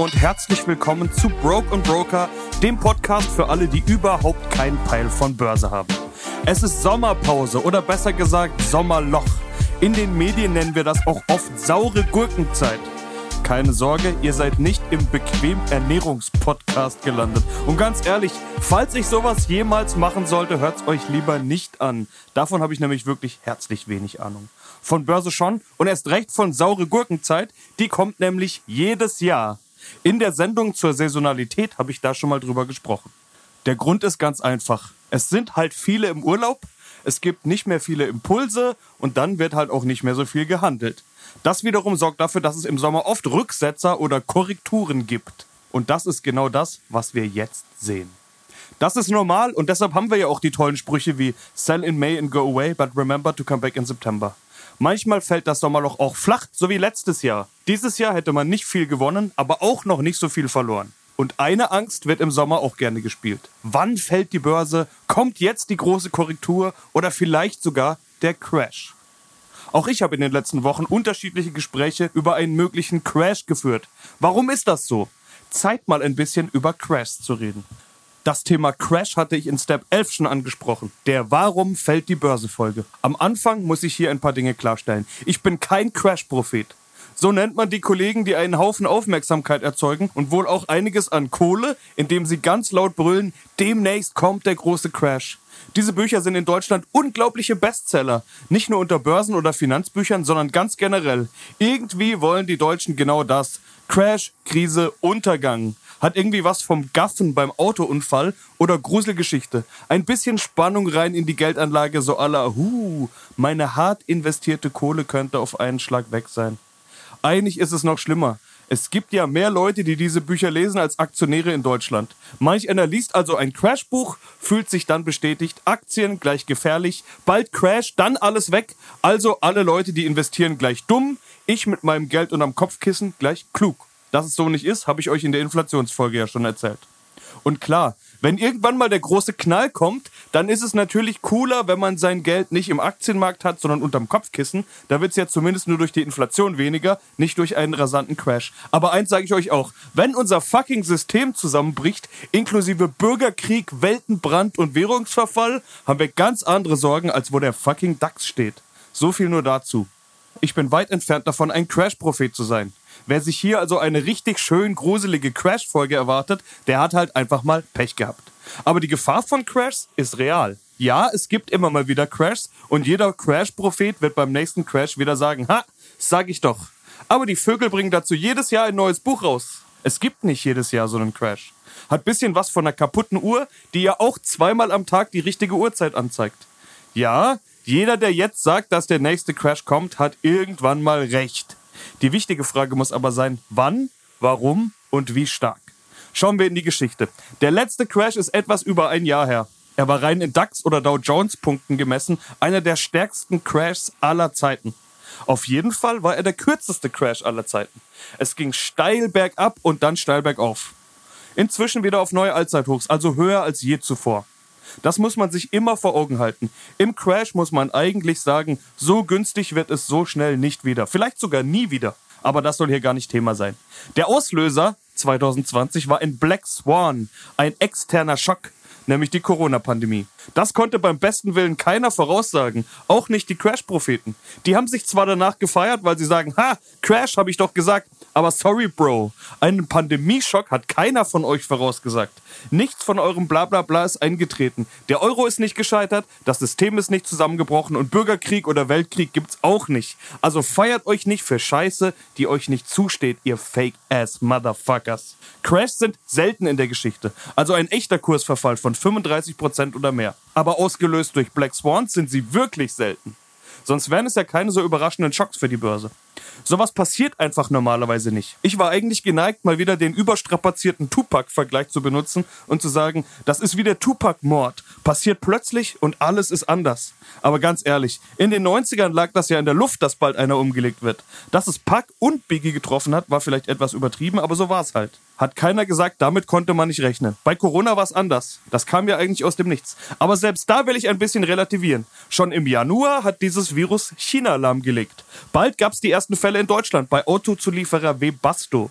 und herzlich willkommen zu Broke und Broker, dem Podcast für alle, die überhaupt keinen Peil von Börse haben. Es ist Sommerpause oder besser gesagt Sommerloch. In den Medien nennen wir das auch oft saure Gurkenzeit. Keine Sorge, ihr seid nicht im bequem Ernährungspodcast gelandet. Und ganz ehrlich, falls ich sowas jemals machen sollte, hört's euch lieber nicht an. Davon habe ich nämlich wirklich herzlich wenig Ahnung. Von Börse schon und erst recht von saure Gurkenzeit, die kommt nämlich jedes Jahr. In der Sendung zur Saisonalität habe ich da schon mal drüber gesprochen. Der Grund ist ganz einfach. Es sind halt viele im Urlaub es gibt nicht mehr viele Impulse und dann wird halt auch nicht mehr so viel gehandelt. Das wiederum sorgt dafür, dass es im Sommer oft Rücksetzer oder Korrekturen gibt. Und das ist genau das, was wir jetzt sehen. Das ist normal und deshalb haben wir ja auch die tollen Sprüche wie Sell in May and go away, but remember to come back in September. Manchmal fällt das Sommerloch auch flach, so wie letztes Jahr. Dieses Jahr hätte man nicht viel gewonnen, aber auch noch nicht so viel verloren. Und eine Angst wird im Sommer auch gerne gespielt. Wann fällt die Börse? Kommt jetzt die große Korrektur oder vielleicht sogar der Crash? Auch ich habe in den letzten Wochen unterschiedliche Gespräche über einen möglichen Crash geführt. Warum ist das so? Zeit mal ein bisschen über Crash zu reden. Das Thema Crash hatte ich in Step 11 schon angesprochen. Der Warum fällt die Börse Folge. Am Anfang muss ich hier ein paar Dinge klarstellen. Ich bin kein Crash-Prophet. So nennt man die Kollegen, die einen Haufen Aufmerksamkeit erzeugen und wohl auch einiges an Kohle, indem sie ganz laut brüllen, demnächst kommt der große Crash. Diese Bücher sind in Deutschland unglaubliche Bestseller. Nicht nur unter Börsen- oder Finanzbüchern, sondern ganz generell. Irgendwie wollen die Deutschen genau das. Crash, Krise, Untergang. Hat irgendwie was vom Gaffen beim Autounfall oder Gruselgeschichte. Ein bisschen Spannung rein in die Geldanlage, so aller, hu, meine hart investierte Kohle könnte auf einen Schlag weg sein. Eigentlich ist es noch schlimmer. Es gibt ja mehr Leute, die diese Bücher lesen, als Aktionäre in Deutschland. Manch einer liest also ein Crashbuch, fühlt sich dann bestätigt, Aktien gleich gefährlich, bald Crash, dann alles weg. Also alle Leute, die investieren, gleich dumm, ich mit meinem Geld unterm Kopfkissen gleich klug. Dass es so nicht ist, habe ich euch in der Inflationsfolge ja schon erzählt. Und klar, wenn irgendwann mal der große Knall kommt, dann ist es natürlich cooler, wenn man sein Geld nicht im Aktienmarkt hat, sondern unterm Kopfkissen. Da wird es ja zumindest nur durch die Inflation weniger, nicht durch einen rasanten Crash. Aber eins sage ich euch auch, wenn unser fucking System zusammenbricht, inklusive Bürgerkrieg, Weltenbrand und Währungsverfall, haben wir ganz andere Sorgen, als wo der fucking DAX steht. So viel nur dazu. Ich bin weit entfernt davon, ein Crash-Prophet zu sein. Wer sich hier also eine richtig schön gruselige Crash-Folge erwartet, der hat halt einfach mal Pech gehabt. Aber die Gefahr von Crashs ist real. Ja, es gibt immer mal wieder Crashs und jeder Crash-Prophet wird beim nächsten Crash wieder sagen, ha, sag ich doch. Aber die Vögel bringen dazu jedes Jahr ein neues Buch raus. Es gibt nicht jedes Jahr so einen Crash. Hat bisschen was von einer kaputten Uhr, die ja auch zweimal am Tag die richtige Uhrzeit anzeigt. Ja, jeder, der jetzt sagt, dass der nächste Crash kommt, hat irgendwann mal recht. Die wichtige Frage muss aber sein, wann, warum und wie stark. Schauen wir in die Geschichte. Der letzte Crash ist etwas über ein Jahr her. Er war rein in DAX oder Dow Jones Punkten gemessen einer der stärksten Crashs aller Zeiten. Auf jeden Fall war er der kürzeste Crash aller Zeiten. Es ging steil bergab und dann steil bergauf. Inzwischen wieder auf neue Allzeithochs, also höher als je zuvor. Das muss man sich immer vor Augen halten. Im Crash muss man eigentlich sagen, so günstig wird es so schnell nicht wieder. Vielleicht sogar nie wieder. Aber das soll hier gar nicht Thema sein. Der Auslöser 2020 war ein Black Swan, ein externer Schock, nämlich die Corona-Pandemie. Das konnte beim besten Willen keiner voraussagen, auch nicht die Crash-Propheten. Die haben sich zwar danach gefeiert, weil sie sagen, ha, Crash habe ich doch gesagt, aber sorry, Bro, einen Pandemieschock hat keiner von euch vorausgesagt. Nichts von eurem Blablabla ist eingetreten. Der Euro ist nicht gescheitert, das System ist nicht zusammengebrochen und Bürgerkrieg oder Weltkrieg gibt's auch nicht. Also feiert euch nicht für Scheiße, die euch nicht zusteht, ihr Fake-Ass Motherfuckers. Crashs sind selten in der Geschichte, also ein echter Kursverfall von 35% oder mehr. Aber ausgelöst durch Black Swans sind sie wirklich selten. Sonst wären es ja keine so überraschenden Schocks für die Börse. Sowas passiert einfach normalerweise nicht. Ich war eigentlich geneigt, mal wieder den überstrapazierten Tupac-Vergleich zu benutzen und zu sagen, das ist wie der Tupac-Mord. Passiert plötzlich und alles ist anders. Aber ganz ehrlich, in den 90ern lag das ja in der Luft, dass bald einer umgelegt wird. Dass es Pac und Biggie getroffen hat, war vielleicht etwas übertrieben, aber so war es halt. Hat keiner gesagt, damit konnte man nicht rechnen. Bei Corona war es anders. Das kam ja eigentlich aus dem Nichts. Aber selbst da will ich ein bisschen relativieren. Schon im Januar hat dieses Virus China lahmgelegt. Bald gab es die ersten Fälle in Deutschland bei Autozulieferer Webasto.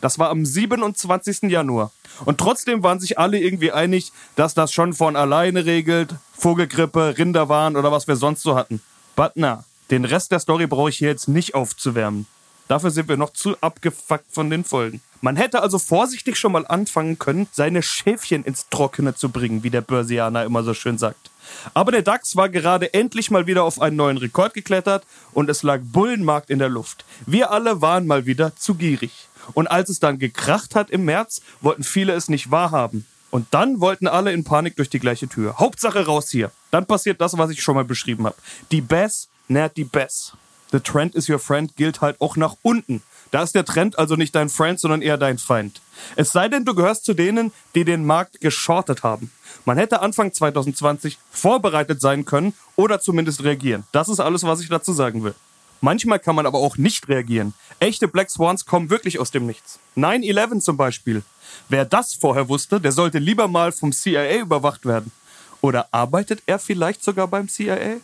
Das war am 27. Januar. Und trotzdem waren sich alle irgendwie einig, dass das schon von alleine regelt. Vogelgrippe, Rinderwahn oder was wir sonst so hatten. But na, den Rest der Story brauche ich hier jetzt nicht aufzuwärmen. Dafür sind wir noch zu abgefuckt von den Folgen. Man hätte also vorsichtig schon mal anfangen können, seine Schäfchen ins Trockene zu bringen, wie der Börsianer immer so schön sagt. Aber der DAX war gerade endlich mal wieder auf einen neuen Rekord geklettert und es lag Bullenmarkt in der Luft. Wir alle waren mal wieder zu gierig. Und als es dann gekracht hat im März, wollten viele es nicht wahrhaben. Und dann wollten alle in Panik durch die gleiche Tür. Hauptsache raus hier. Dann passiert das, was ich schon mal beschrieben habe. Die Bass nährt die Bass. The trend is your friend gilt halt auch nach unten. Da ist der Trend also nicht dein Friend, sondern eher dein Feind. Es sei denn, du gehörst zu denen, die den Markt geschortet haben. Man hätte Anfang 2020 vorbereitet sein können oder zumindest reagieren. Das ist alles, was ich dazu sagen will. Manchmal kann man aber auch nicht reagieren. Echte Black Swans kommen wirklich aus dem Nichts. 9-11 zum Beispiel. Wer das vorher wusste, der sollte lieber mal vom CIA überwacht werden. Oder arbeitet er vielleicht sogar beim CIA?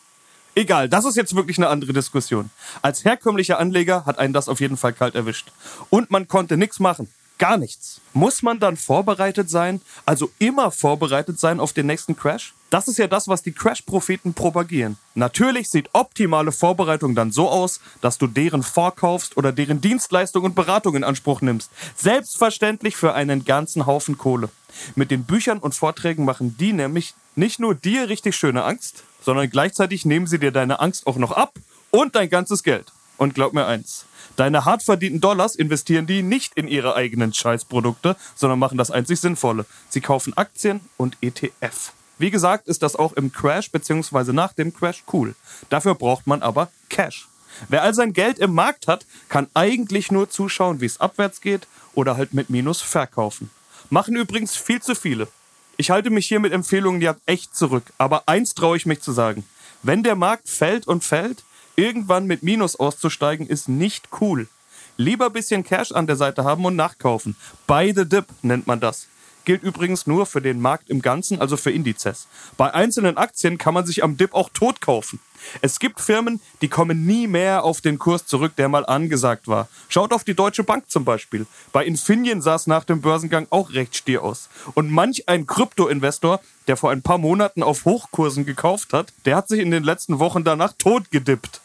Egal, das ist jetzt wirklich eine andere Diskussion. Als herkömmlicher Anleger hat einen das auf jeden Fall kalt erwischt. Und man konnte nichts machen. Gar nichts. Muss man dann vorbereitet sein, also immer vorbereitet sein auf den nächsten Crash? Das ist ja das, was die Crash-Propheten propagieren. Natürlich sieht optimale Vorbereitung dann so aus, dass du deren vorkaufst oder deren Dienstleistung und Beratung in Anspruch nimmst. Selbstverständlich für einen ganzen Haufen Kohle. Mit den Büchern und Vorträgen machen die nämlich nicht nur dir richtig schöne Angst, sondern gleichzeitig nehmen sie dir deine Angst auch noch ab und dein ganzes Geld. Und glaub mir eins, deine hart verdienten Dollars investieren die nicht in ihre eigenen Scheißprodukte, sondern machen das einzig Sinnvolle. Sie kaufen Aktien und ETF. Wie gesagt, ist das auch im Crash bzw. nach dem Crash cool. Dafür braucht man aber Cash. Wer all sein Geld im Markt hat, kann eigentlich nur zuschauen, wie es abwärts geht oder halt mit Minus verkaufen. Machen übrigens viel zu viele. Ich halte mich hier mit Empfehlungen ja echt zurück, aber eins traue ich mich zu sagen. Wenn der Markt fällt und fällt, irgendwann mit Minus auszusteigen, ist nicht cool. Lieber bisschen Cash an der Seite haben und nachkaufen. Buy the dip nennt man das gilt übrigens nur für den Markt im Ganzen, also für Indizes. Bei einzelnen Aktien kann man sich am Dip auch tot kaufen. Es gibt Firmen, die kommen nie mehr auf den Kurs zurück, der mal angesagt war. Schaut auf die Deutsche Bank zum Beispiel. Bei Infineon sah es nach dem Börsengang auch recht stier aus. Und manch ein Krypto-Investor, der vor ein paar Monaten auf Hochkursen gekauft hat, der hat sich in den letzten Wochen danach tot gedippt.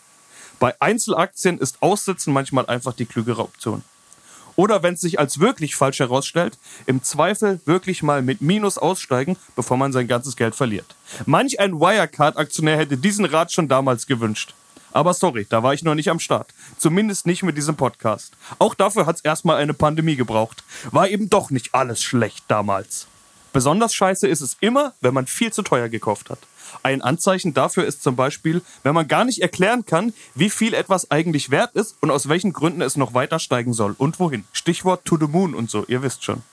Bei Einzelaktien ist Aussitzen manchmal einfach die klügere Option. Oder wenn es sich als wirklich falsch herausstellt, im Zweifel wirklich mal mit Minus aussteigen, bevor man sein ganzes Geld verliert. Manch ein Wirecard-Aktionär hätte diesen Rat schon damals gewünscht. Aber sorry, da war ich noch nicht am Start. Zumindest nicht mit diesem Podcast. Auch dafür hat es erstmal eine Pandemie gebraucht. War eben doch nicht alles schlecht damals. Besonders scheiße ist es immer, wenn man viel zu teuer gekauft hat. Ein Anzeichen dafür ist zum Beispiel, wenn man gar nicht erklären kann, wie viel etwas eigentlich wert ist und aus welchen Gründen es noch weiter steigen soll und wohin. Stichwort to the moon und so, ihr wisst schon.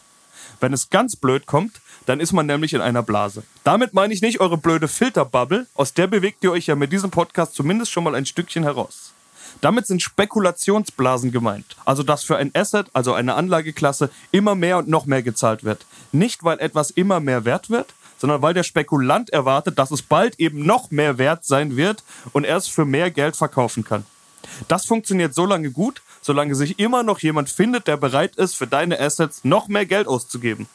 Wenn es ganz blöd kommt, dann ist man nämlich in einer Blase. Damit meine ich nicht eure blöde Filterbubble, aus der bewegt ihr euch ja mit diesem Podcast zumindest schon mal ein Stückchen heraus. Damit sind Spekulationsblasen gemeint. Also dass für ein Asset, also eine Anlageklasse, immer mehr und noch mehr gezahlt wird. Nicht weil etwas immer mehr wert wird, sondern weil der Spekulant erwartet, dass es bald eben noch mehr wert sein wird und er es für mehr Geld verkaufen kann. Das funktioniert so lange gut, solange sich immer noch jemand findet, der bereit ist, für deine Assets noch mehr Geld auszugeben.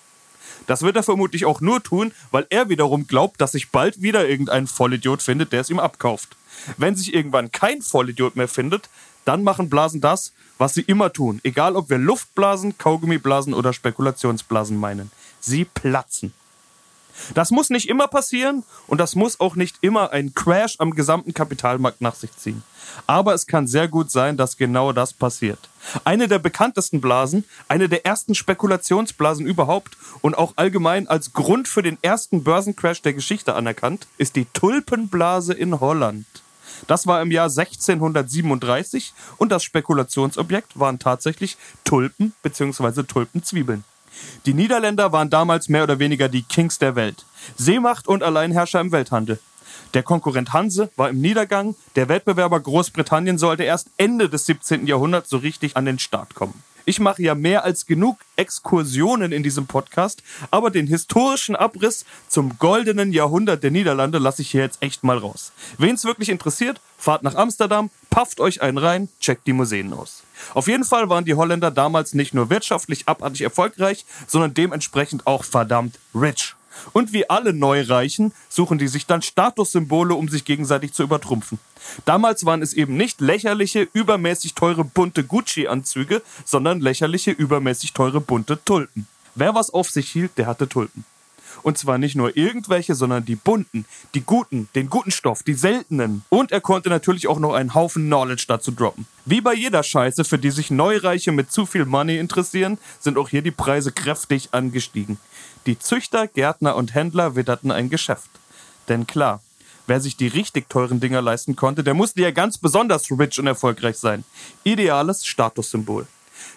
Das wird er vermutlich auch nur tun, weil er wiederum glaubt, dass sich bald wieder irgendein Vollidiot findet, der es ihm abkauft. Wenn sich irgendwann kein Vollidiot mehr findet, dann machen Blasen das, was sie immer tun. Egal ob wir Luftblasen, Kaugummiblasen oder Spekulationsblasen meinen. Sie platzen. Das muss nicht immer passieren und das muss auch nicht immer einen Crash am gesamten Kapitalmarkt nach sich ziehen. Aber es kann sehr gut sein, dass genau das passiert. Eine der bekanntesten Blasen, eine der ersten Spekulationsblasen überhaupt und auch allgemein als Grund für den ersten Börsencrash der Geschichte anerkannt, ist die Tulpenblase in Holland. Das war im Jahr 1637 und das Spekulationsobjekt waren tatsächlich Tulpen bzw. Tulpenzwiebeln. Die Niederländer waren damals mehr oder weniger die Kings der Welt. Seemacht und Alleinherrscher im Welthandel. Der Konkurrent Hanse war im Niedergang, der Wettbewerber Großbritannien sollte erst Ende des 17. Jahrhunderts so richtig an den Start kommen. Ich mache ja mehr als genug Exkursionen in diesem Podcast, aber den historischen Abriss zum goldenen Jahrhundert der Niederlande lasse ich hier jetzt echt mal raus. Wen es wirklich interessiert, fahrt nach Amsterdam, pafft euch einen rein, checkt die Museen aus. Auf jeden Fall waren die Holländer damals nicht nur wirtschaftlich abartig erfolgreich, sondern dementsprechend auch verdammt rich. Und wie alle Neureichen suchen die sich dann Statussymbole, um sich gegenseitig zu übertrumpfen. Damals waren es eben nicht lächerliche, übermäßig teure bunte Gucci-Anzüge, sondern lächerliche, übermäßig teure bunte Tulpen. Wer was auf sich hielt, der hatte Tulpen. Und zwar nicht nur irgendwelche, sondern die bunten, die guten, den guten Stoff, die seltenen. Und er konnte natürlich auch noch einen Haufen Knowledge dazu droppen. Wie bei jeder Scheiße, für die sich Neureiche mit zu viel Money interessieren, sind auch hier die Preise kräftig angestiegen. Die Züchter, Gärtner und Händler witterten ein Geschäft. Denn klar, wer sich die richtig teuren Dinger leisten konnte, der musste ja ganz besonders rich und erfolgreich sein. Ideales Statussymbol.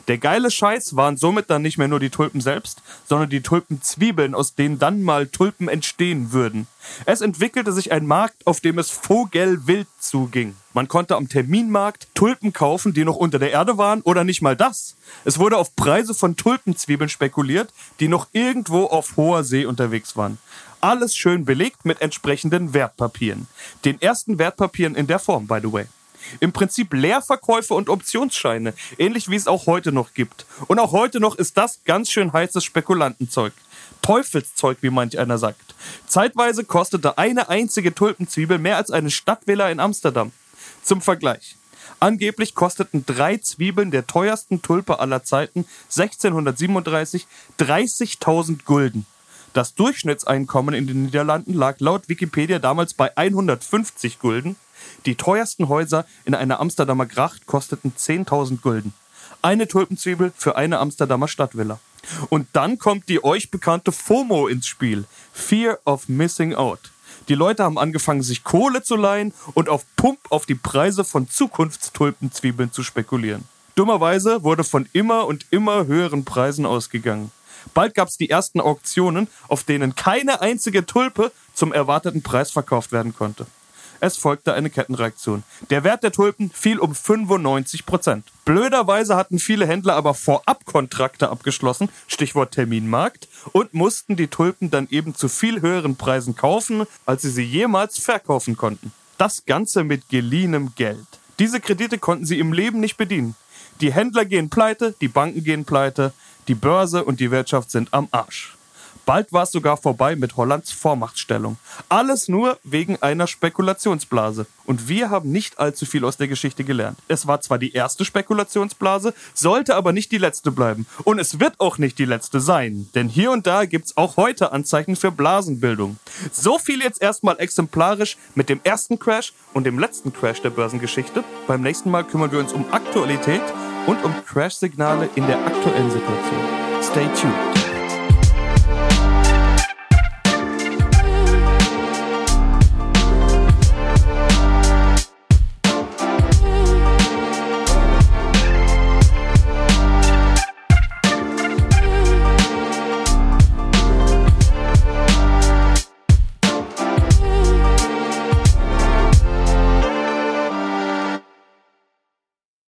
Der geile Scheiß waren somit dann nicht mehr nur die Tulpen selbst, sondern die Tulpenzwiebeln, aus denen dann mal Tulpen entstehen würden. Es entwickelte sich ein Markt, auf dem es vogelwild zuging. Man konnte am Terminmarkt Tulpen kaufen, die noch unter der Erde waren oder nicht mal das. Es wurde auf Preise von Tulpenzwiebeln spekuliert, die noch irgendwo auf hoher See unterwegs waren. Alles schön belegt mit entsprechenden Wertpapieren. Den ersten Wertpapieren in der Form, by the way. Im Prinzip Leerverkäufe und Optionsscheine, ähnlich wie es auch heute noch gibt. Und auch heute noch ist das ganz schön heißes Spekulantenzeug. Teufelszeug, wie manch einer sagt. Zeitweise kostete eine einzige Tulpenzwiebel mehr als eine Stadtvilla in Amsterdam. Zum Vergleich. Angeblich kosteten drei Zwiebeln der teuersten Tulpe aller Zeiten 1637 30.000 Gulden. Das Durchschnittseinkommen in den Niederlanden lag laut Wikipedia damals bei 150 Gulden die teuersten Häuser in einer Amsterdamer Gracht kosteten 10.000 Gulden. Eine Tulpenzwiebel für eine Amsterdamer Stadtvilla. Und dann kommt die euch bekannte FOMO ins Spiel. Fear of Missing Out. Die Leute haben angefangen, sich Kohle zu leihen und auf Pump auf die Preise von Zukunftstulpenzwiebeln zu spekulieren. Dummerweise wurde von immer und immer höheren Preisen ausgegangen. Bald gab es die ersten Auktionen, auf denen keine einzige Tulpe zum erwarteten Preis verkauft werden konnte. Es folgte eine Kettenreaktion. Der Wert der Tulpen fiel um 95 Prozent. Blöderweise hatten viele Händler aber vorab Kontrakte abgeschlossen, Stichwort Terminmarkt, und mussten die Tulpen dann eben zu viel höheren Preisen kaufen, als sie sie jemals verkaufen konnten. Das Ganze mit geliehenem Geld. Diese Kredite konnten sie im Leben nicht bedienen. Die Händler gehen pleite, die Banken gehen pleite, die Börse und die Wirtschaft sind am Arsch. Bald war es sogar vorbei mit Hollands Vormachtstellung. Alles nur wegen einer Spekulationsblase. Und wir haben nicht allzu viel aus der Geschichte gelernt. Es war zwar die erste Spekulationsblase, sollte aber nicht die letzte bleiben. Und es wird auch nicht die letzte sein. Denn hier und da gibt's auch heute Anzeichen für Blasenbildung. So viel jetzt erstmal exemplarisch mit dem ersten Crash und dem letzten Crash der Börsengeschichte. Beim nächsten Mal kümmern wir uns um Aktualität und um Crash-Signale in der aktuellen Situation. Stay tuned.